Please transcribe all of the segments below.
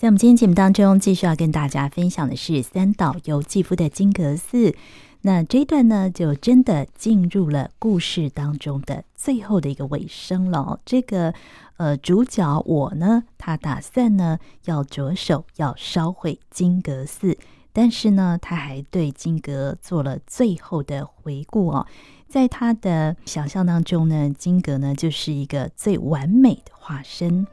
在我们今天节目当中，继续要跟大家分享的是三岛由纪夫的金阁寺。那这一段呢，就真的进入了故事当中的最后的一个尾声了。这个呃，主角我呢，他打算呢要着手要烧毁金阁寺，但是呢，他还对金阁做了最后的回顾哦。在他的想象当中呢，金阁呢就是一个最完美的化身。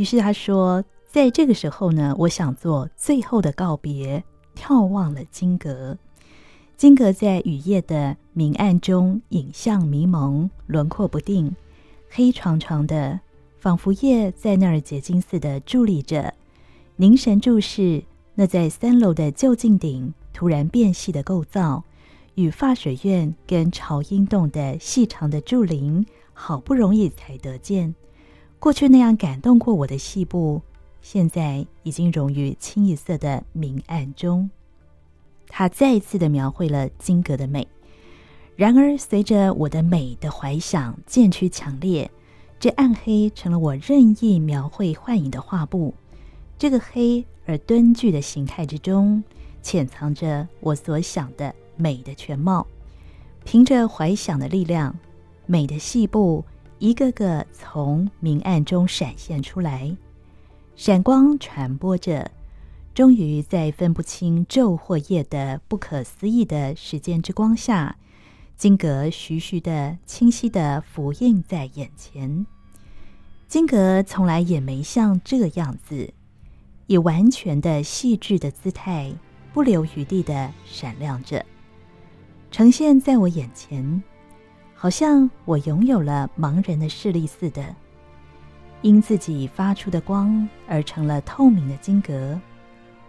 于是他说，在这个时候呢，我想做最后的告别，眺望了金阁。金阁在雨夜的明暗中影像迷蒙，轮廓不定，黑长长的，仿佛夜在那儿结晶似的伫立着，凝神注视那在三楼的旧镜顶突然变细的构造，与法水院跟朝音洞的细长的柱林，好不容易才得见。过去那样感动过我的细部，现在已经融于清一色的明暗中。他再一次的描绘了金阁的美。然而，随着我的美的怀想渐趋强烈，这暗黑成了我任意描绘幻影的画布。这个黑而敦具的形态之中，潜藏着我所想的美的全貌。凭着怀想的力量，美的细部。一个个从明暗中闪现出来，闪光传播着，终于在分不清昼或夜的不可思议的时间之光下，金阁徐徐的、清晰的浮映在眼前。金阁从来也没像这样子，以完全的细致的姿态，不留余地的闪亮着，呈现在我眼前。好像我拥有了盲人的视力似的，因自己发出的光而成了透明的金阁。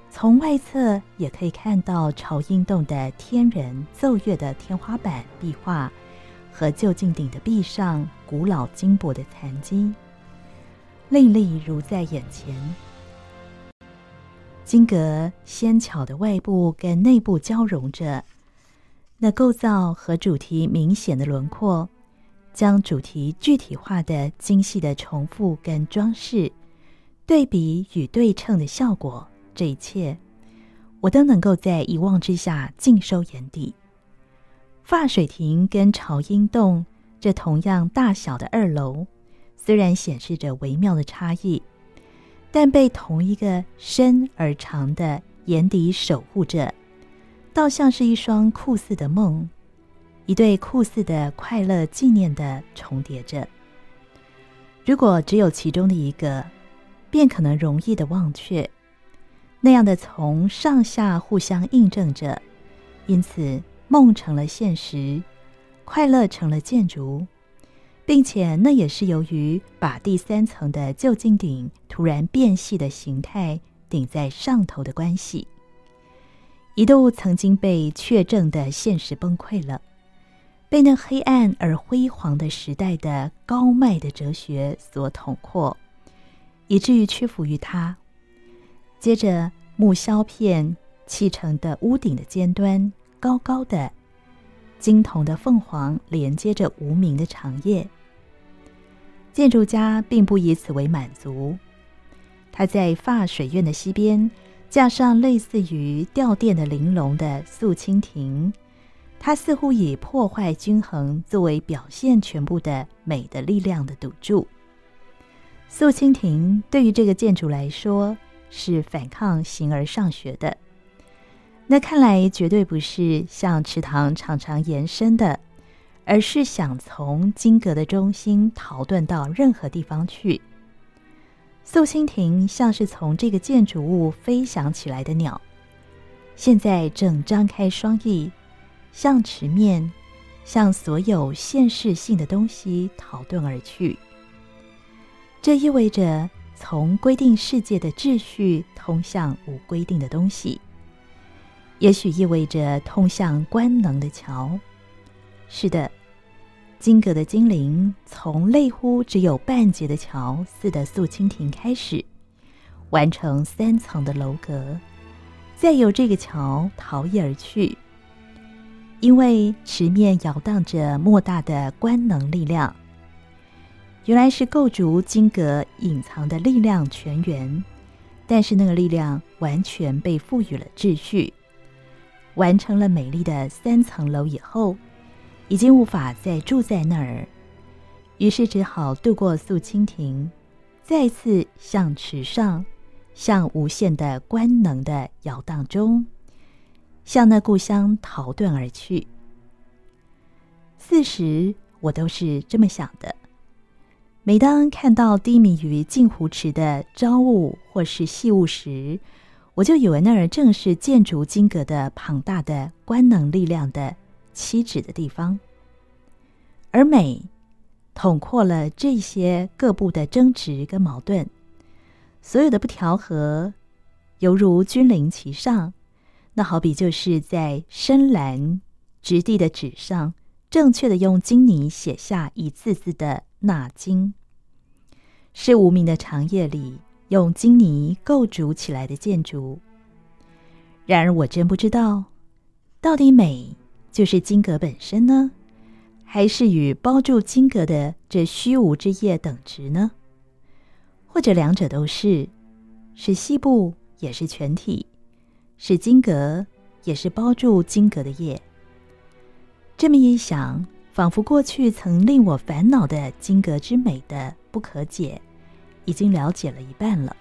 从外侧也可以看到朝音洞的天人奏乐的天花板壁画和就近顶的壁上古老金箔的残迹，历历如在眼前。金阁纤巧的外部跟内部交融着。那构造和主题明显的轮廓，将主题具体化的精细的重复跟装饰，对比与对称的效果，这一切我都能够在一望之下尽收眼底。发水亭跟朝音洞这同样大小的二楼，虽然显示着微妙的差异，但被同一个深而长的眼底守护着。倒像是一双酷似的梦，一对酷似的快乐纪念的重叠着。如果只有其中的一个，便可能容易的忘却。那样的从上下互相印证着，因此梦成了现实，快乐成了建筑，并且那也是由于把第三层的旧金顶突然变细的形态顶在上头的关系。一度曾经被确证的现实崩溃了，被那黑暗而辉煌的时代的高迈的哲学所统括，以至于屈服于它。接着，木削片砌成的屋顶的尖端，高高的，金铜的凤凰连接着无名的长叶。建筑家并不以此为满足，他在发水院的西边。架上类似于吊电的玲珑的素蜻蜓，它似乎以破坏均衡作为表现全部的美的力量的赌注。素蜻蜓对于这个建筑来说是反抗形而上学的，那看来绝对不是向池塘长长延伸的，而是想从金阁的中心逃遁到任何地方去。素蜻蜓像是从这个建筑物飞翔起来的鸟，现在正张开双翼，向池面，向所有现世性的东西逃遁而去。这意味着从规定世界的秩序通向无规定的东西，也许意味着通向官能的桥。是的，金阁的精灵从类乎只有半截的桥似的素蜻蜓开始，完成三层的楼阁，再由这个桥逃逸而去。因为池面摇荡着莫大的官能力量。原来是构筑金阁隐藏的力量泉源，但是那个力量完全被赋予了秩序，完成了美丽的三层楼以后，已经无法再住在那儿，于是只好渡过素蜻蜓，再次向池上，向无限的观能的摇荡中，向那故乡逃遁而去。四时，我都是这么想的。每当看到低迷于镜湖池的朝雾或是夕雾时，我就以为那儿正是建筑金阁的庞大的观能力量的七指的地方。而美统括了这些各部的争执跟矛盾，所有的不调和，犹如君临其上，那好比就是在深蓝质地的纸上，正确的用金泥写下一字字的。那金是无名的长夜里用金泥构筑起来的建筑。然而，我真不知道，到底美就是金阁本身呢，还是与包住金阁的这虚无之夜等值呢？或者两者都是，是细部也是全体，是金阁也是包住金阁的夜。这么一想。仿佛过去曾令我烦恼的金阁之美的不可解，已经了解了一半了。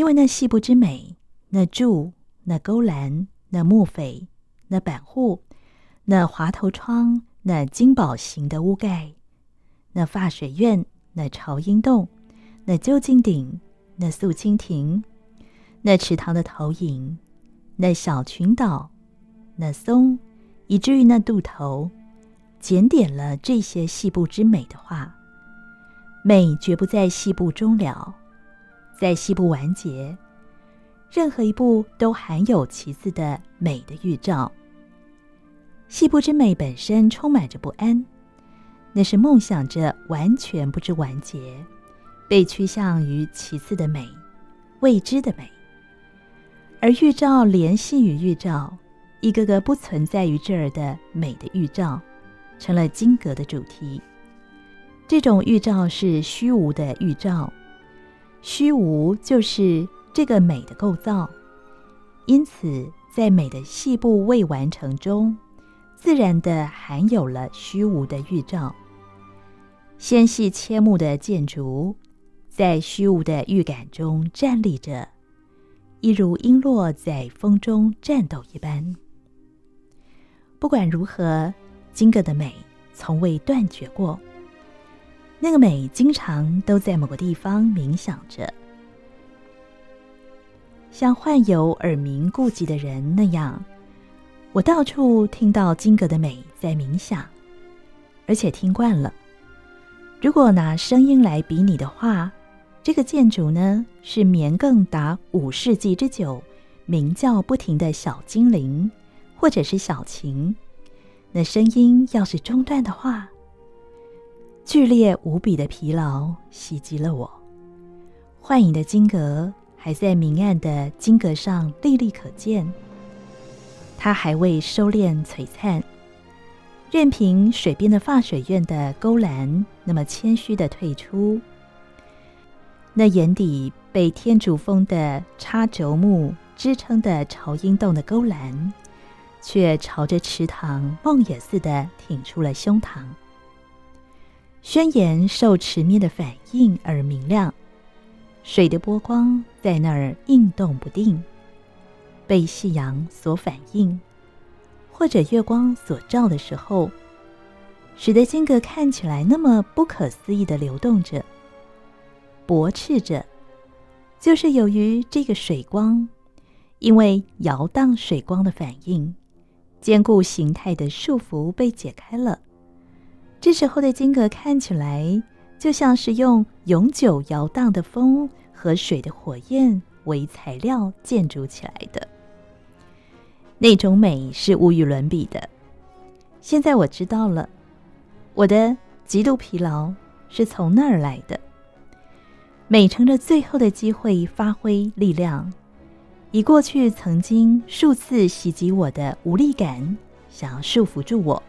因为那细部之美，那柱、那勾栏、那木扉、那板户、那滑头窗、那金宝形的屋盖、那发水院、那朝阴洞、那究竟顶、那素蜻蜓、那池塘的投影、那小群岛、那松，以至于那渡头，检点了这些细部之美的话，美绝不在细部终了。在西部完结，任何一部都含有其次的美的预兆。西部之美本身充满着不安，那是梦想着完全不知完结，被趋向于其次的美，未知的美。而预兆联系于预兆，一个个不存在于这儿的美的预兆，成了金阁的主题。这种预兆是虚无的预兆。虚无就是这个美的构造，因此在美的细部未完成中，自然的含有了虚无的预兆。纤细切木的建筑，在虚无的预感中站立着，一如璎珞在风中颤抖一般。不管如何，金阁的美从未断绝过。那个美经常都在某个地方冥想着，像患有耳鸣痼疾的人那样，我到处听到金阁的美在冥想，而且听惯了。如果拿声音来比拟的话，这个建筑呢，是绵亘达五世纪之久、鸣叫不停的小精灵，或者是小琴。那声音要是中断的话，剧烈无比的疲劳袭击了我，幻影的金阁还在明暗的金阁上历历可见。它还未收敛璀璨，任凭水边的发水院的勾栏那么谦虚的退出，那眼底被天竺峰的插轴木支撑的朝阴洞的勾栏，却朝着池塘梦魇似的挺出了胸膛。宣言受池面的反应而明亮，水的波光在那儿应动不定，被夕阳所反映，或者月光所照的时候，使得经阁看起来那么不可思议的流动着、驳斥着，就是由于这个水光，因为摇荡水光的反应，坚固形态的束缚被解开了。这时候的金阁看起来就像是用永久摇荡的风和水的火焰为材料建筑起来的，那种美是无与伦比的。现在我知道了，我的极度疲劳是从那儿来的。美乘着最后的机会发挥力量，以过去曾经数次袭击我的无力感，想要束缚住我。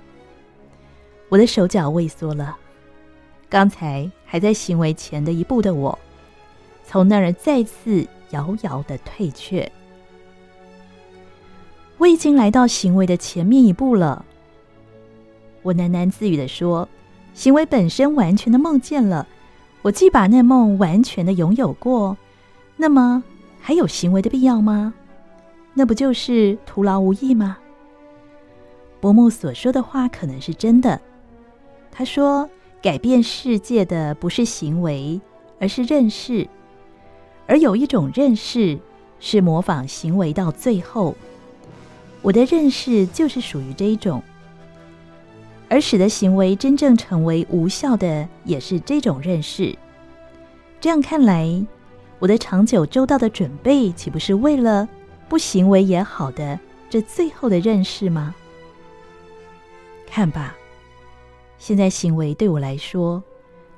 我的手脚畏缩了，刚才还在行为前的一步的我，从那儿再次遥遥的退却。我已经来到行为的前面一步了。我喃喃自语的说：“行为本身完全的梦见了，我既把那梦完全的拥有过，那么还有行为的必要吗？那不就是徒劳无益吗？”伯母所说的话可能是真的。他说：“改变世界的不是行为，而是认识。而有一种认识是模仿行为到最后。我的认识就是属于这一种，而使得行为真正成为无效的，也是这种认识。这样看来，我的长久周到的准备，岂不是为了不行为也好的这最后的认识吗？看吧。”现在行为对我来说，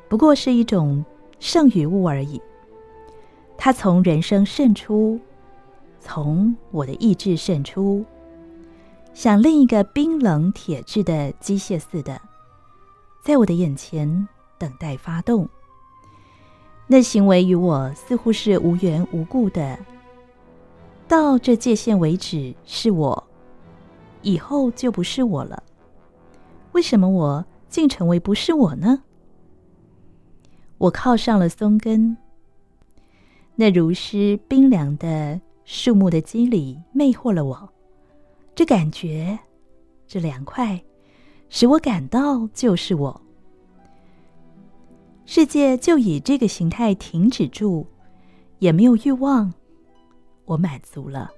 不过是一种剩余物而已。它从人生渗出，从我的意志渗出，像另一个冰冷铁质的机械似的，在我的眼前等待发动。那行为与我似乎是无缘无故的，到这界限为止是我，以后就不是我了。为什么我竟成为不是我呢？我靠上了松根，那如诗冰凉的树木的肌理魅惑了我，这感觉，这凉快，使我感到就是我。世界就以这个形态停止住，也没有欲望，我满足了。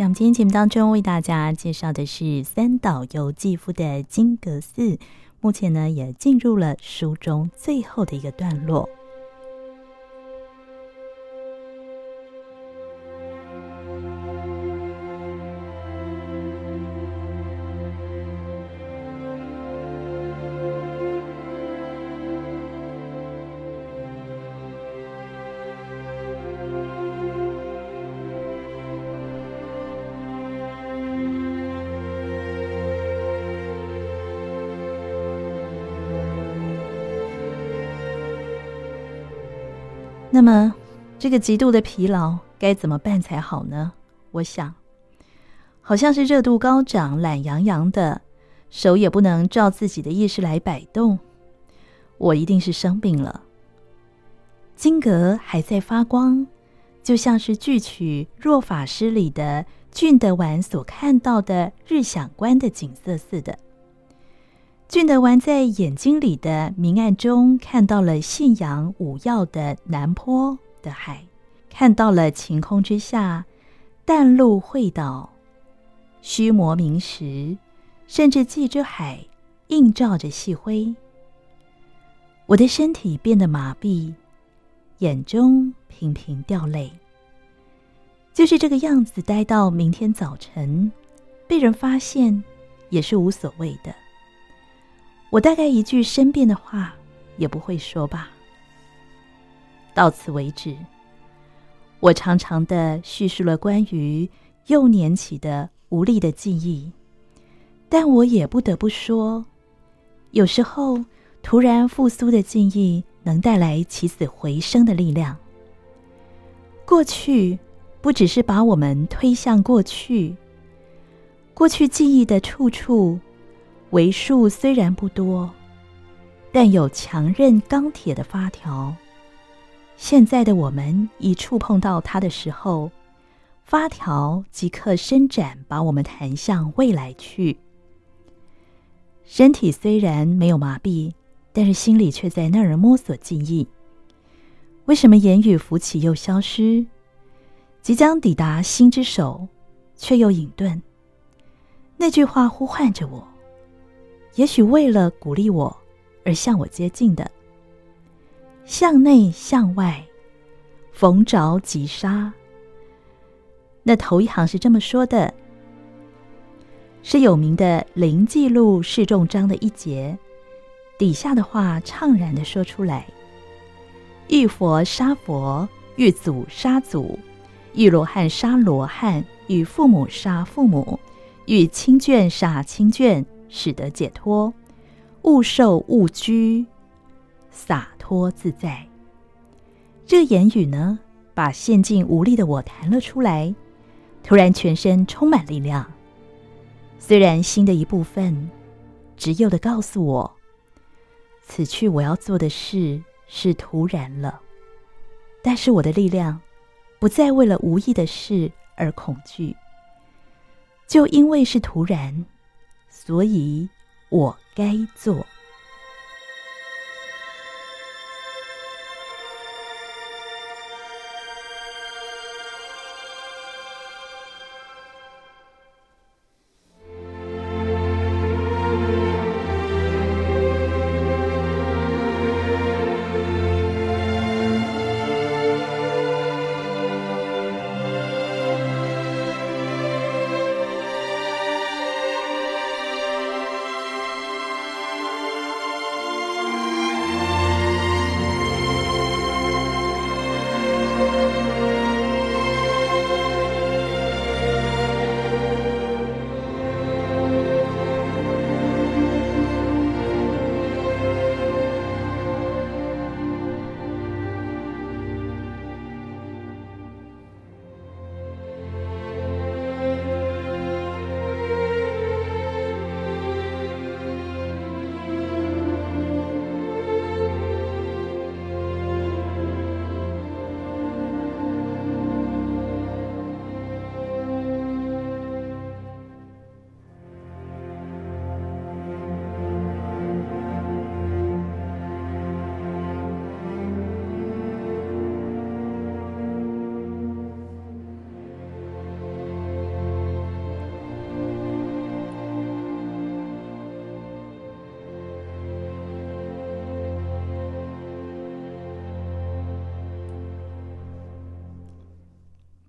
那我们今天节目当中，为大家介绍的是三岛由纪夫的金阁寺。目前呢，也进入了书中最后的一个段落。这个极度的疲劳该怎么办才好呢？我想，好像是热度高涨、懒洋洋的，手也不能照自己的意识来摆动。我一定是生病了。金阁还在发光，就像是剧曲《若法师》里的俊德丸所看到的日响观的景色似的。俊德丸在眼睛里的明暗中看到了信阳五曜的南坡的海，看到了晴空之下淡露会倒，虚磨明石，甚至借着海映照着细辉。我的身体变得麻痹，眼中频频掉泪。就是这个样子，待到明天早晨，被人发现也是无所谓的。我大概一句申辩的话也不会说吧。到此为止。我长长的叙述了关于幼年起的无力的记忆，但我也不得不说，有时候突然复苏的记忆能带来起死回生的力量。过去不只是把我们推向过去，过去记忆的处处。为数虽然不多，但有强韧钢铁的发条。现在的我们一触碰到它的时候，发条即刻伸展，把我们弹向未来去。身体虽然没有麻痹，但是心里却在那儿摸索记忆。为什么言语浮起又消失？即将抵达心之手，却又隐遁。那句话呼唤着我。也许为了鼓励我而向我接近的，向内向外，逢着即杀。那头一行是这么说的，是有名的《临济录释众章》的一节，底下的话怅然地说出来：遇佛杀佛，遇祖杀祖，遇罗汉杀罗汉，遇父母杀父母，遇亲眷杀亲眷。使得解脱，勿受勿拘，洒脱自在。这言语呢，把陷进无力的我弹了出来，突然全身充满力量。虽然心的一部分执拗地告诉我，此去我要做的事是徒然了，但是我的力量不再为了无意的事而恐惧，就因为是徒然。所以，我该做。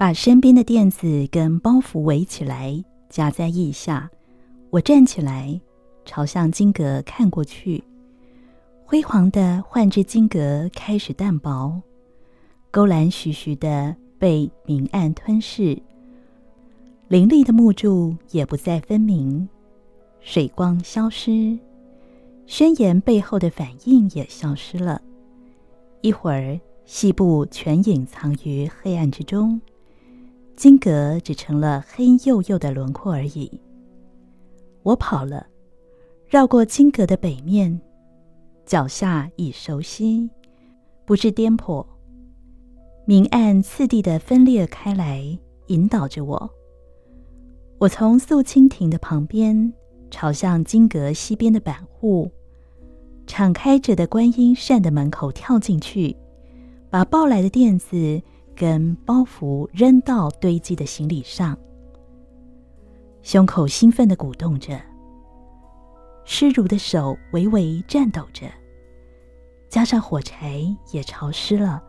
把身边的垫子跟包袱围起来，夹在腋下。我站起来，朝向金阁看过去。辉煌的幻之金阁开始淡薄，勾栏徐徐的被明暗吞噬，凌厉的木柱也不再分明，水光消失，宣言背后的反应也消失了。一会儿，细部全隐藏于黑暗之中，金阁只成了黑黝黝的轮廓而已。我跑了，绕过金阁的北面，脚下已熟悉，不致颠簸。明暗次第的分裂开来，引导着我。我从素清亭的旁边，朝向金阁西边的板户，敞开着的观音扇的门口跳进去。把抱来的垫子跟包袱扔到堆积的行李上，胸口兴奋地鼓动着，湿如的手微微颤抖着，加上火柴也潮湿了，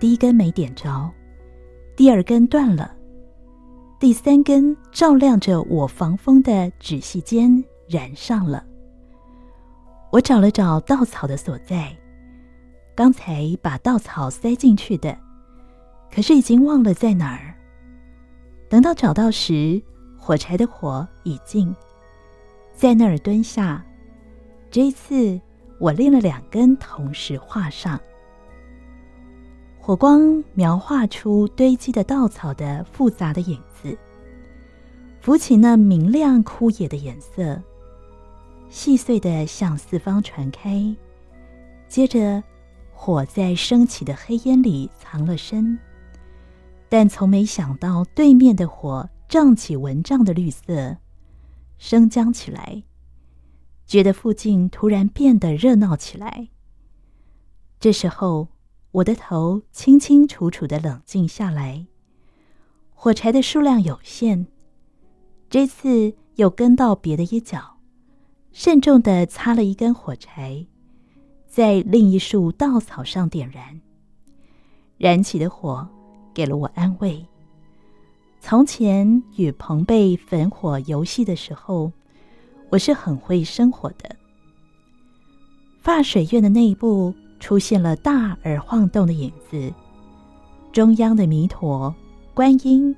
第一根没点着，第二根断了，第三根照亮着我防风的纸细间燃上了。我找了找稻草的所在。刚才把稻草塞进去的，可是已经忘了在哪儿。等到找到时，火柴的火已尽，在那儿蹲下。这一次，我练了两根，同时画上。火光描画出堆积的稻草的复杂的影子，浮起那明亮枯野的颜色，细碎的向四方传开，接着。火在升起的黑烟里藏了身，但从没想到对面的火胀起蚊帐的绿色，升将起来，觉得附近突然变得热闹起来。这时候，我的头清清楚楚的冷静下来。火柴的数量有限，这次又跟到别的一角，慎重的擦了一根火柴。在另一束稻草上点燃，燃起的火给了我安慰。从前与朋辈焚火游戏的时候，我是很会生火的。发水院的内部出现了大而晃动的影子，中央的弥陀、观音、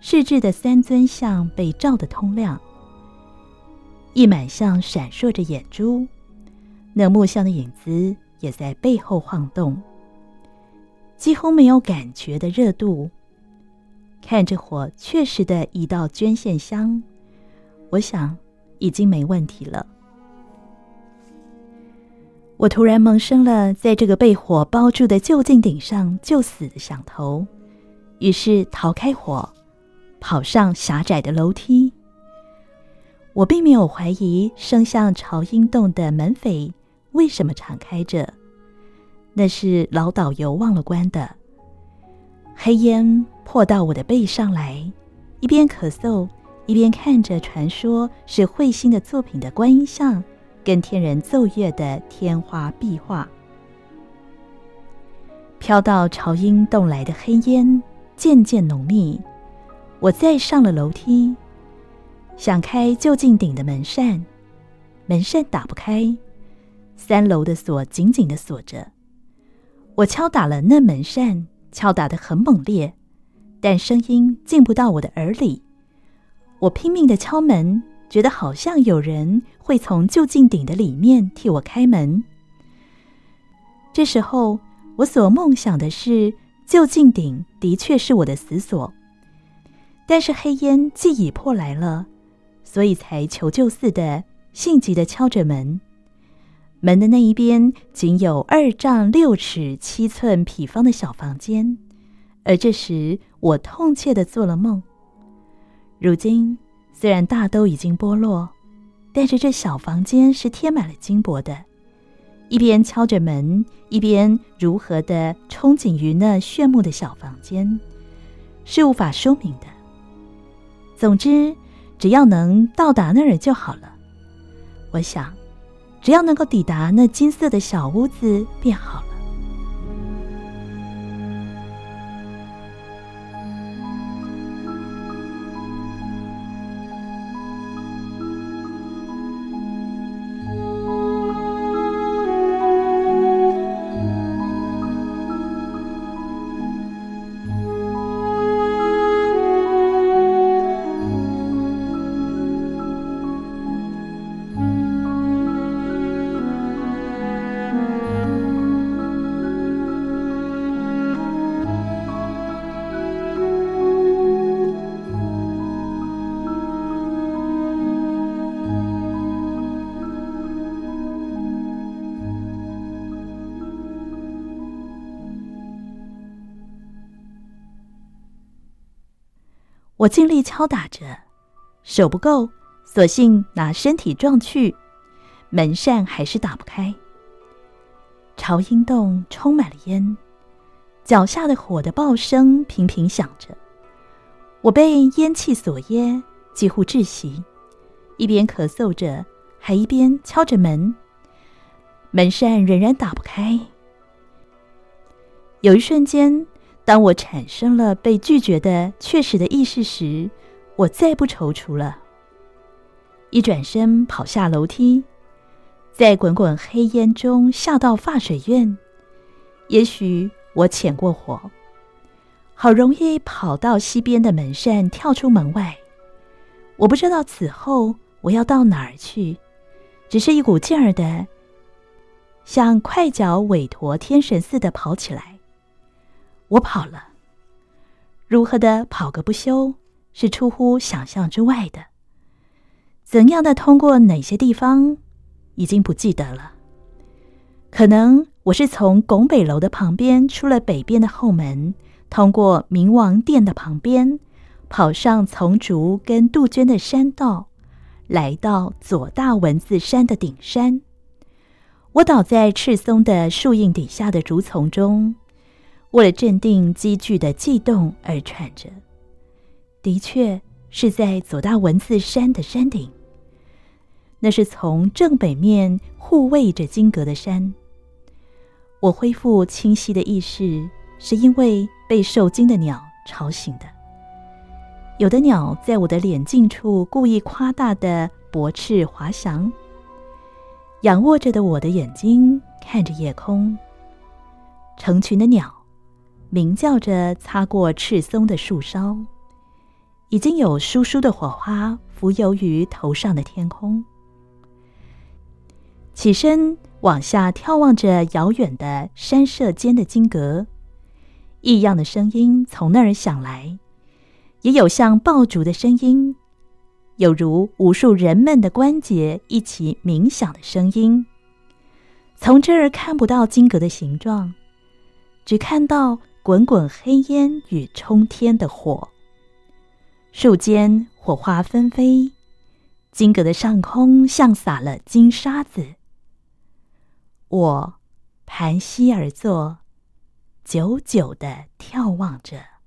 世至的三尊像被照得通亮，一满像闪烁着眼珠。那木像的影子也在背后晃动，几乎没有感觉的热度。看着火确实的移到捐献箱，我想已经没问题了。我突然萌生了在这个被火包住的究竟顶上就死的想头，于是逃开火，跑上狭窄的楼梯。我并没有怀疑伸向朝阴洞的门扉。为什么敞开着？那是老导游忘了关的。黑烟破到我的背上来，一边咳嗽，一边看着传说是彗星的作品的观音像，跟天人奏乐的天花壁画。飘到朝阴洞来的黑烟渐渐浓密，我再上了楼梯，想开就近顶的门扇，门扇打不开。三楼的锁紧紧的锁着，我敲打了那门扇，敲打得很猛烈，但声音进不到我的耳里。我拼命的敲门，觉得好像有人会从究竟顶的里面替我开门。这时候，我所梦想的是究竟顶的确是我的死所，但是黑烟既已破来了，所以才求救似的性急的敲着门。门的那一边仅有二丈六尺七寸匹方的小房间，而这时我痛切地做了梦。如今虽然大都已经剥落，但是这小房间是贴满了金箔的。一边敲着门，一边如何的憧憬于那炫目的小房间，是无法说明的。总之，只要能到达那儿就好了。我想。只要能够抵达那金色的小屋子便好了。我尽力敲打着，手不够，索性拿身体撞去，门扇还是打不开。朝阴洞充满了烟，脚下的火的爆声频频响着，我被烟气所噎，几乎窒息，一边咳嗽着，还一边敲着门，门扇仍然打不开。有一瞬间，当我产生了被拒绝的确实的意识时，我再不踌躇了，一转身跑下楼梯，在滚滚黑烟中下到发水院。也许我潜过火，好容易跑到西边的门扇，跳出门外。我不知道此后我要到哪儿去，只是一股劲儿的，像快脚韦陀天神似的跑起来。我跑了，如何的跑个不休，是出乎想象之外的。怎样的通过哪些地方，已经不记得了。可能我是从拱北楼的旁边出了北边的后门，通过明王殿的旁边，跑上丛竹跟杜鹃的山道，来到左大文字山的顶山。我倒在赤松的树荫底下的竹丛中。为了镇定积聚的悸动而喘着，的确是在左大文字山的山顶。那是从正北面护卫着金阁的山。我恢复清晰的意识，是因为被受惊的鸟吵醒的。有的鸟在我的脸近处故意夸大的驳翅滑翔，仰卧着的我的眼睛看着夜空，成群的鸟。鸣叫着擦过赤松的树梢，已经有疏疏的火花浮游于头上的天空。起身往下眺望着遥远的山舍间的金阁，异样的声音从那儿响来，也有像爆竹的声音，有如无数人们的关节一起鸣响的声音。从这儿看不到金阁的形状，只看到。滚滚黑烟与冲天的火，树间火花纷飞，金阁的上空像撒了金沙子。我盘膝而坐，久久的眺望着。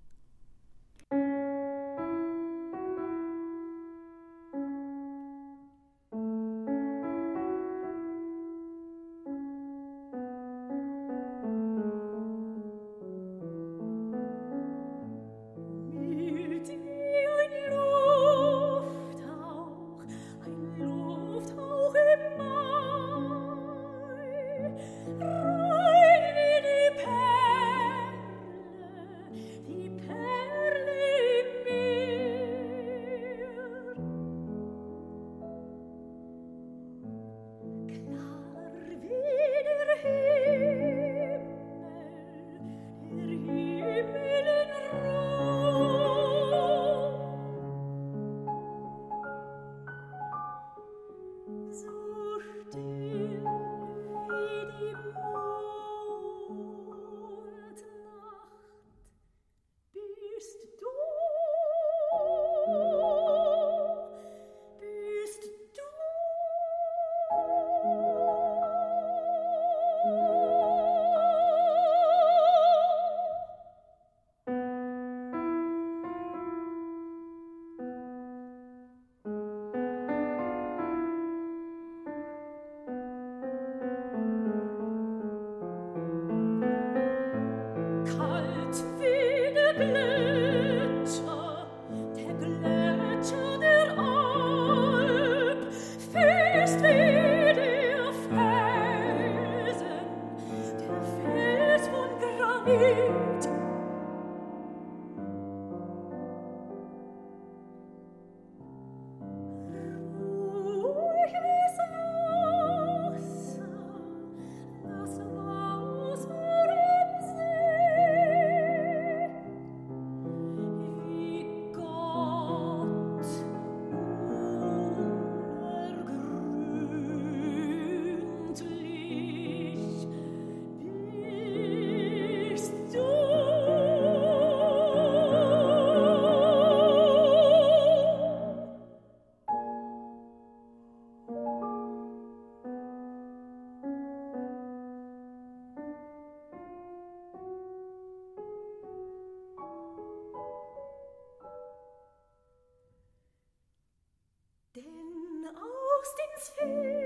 feet.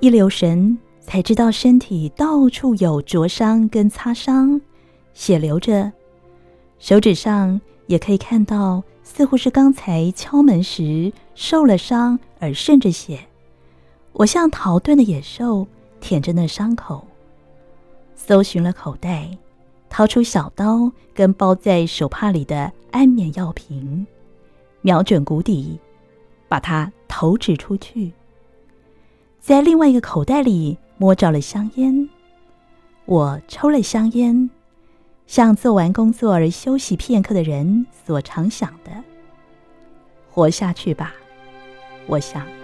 一留神，才知道身体到处有灼伤跟擦伤，血流着，手指上也可以看到，似乎是刚才敲门时受了伤而渗着血。我像逃遁的野兽，舔着那伤口，搜寻了口袋，掏出小刀跟包在手帕里的安眠药瓶，瞄准谷底，把它投掷出去。在另外一个口袋里摸着了香烟，我抽了香烟，像做完工作而休息片刻的人所常想的：活下去吧，我想。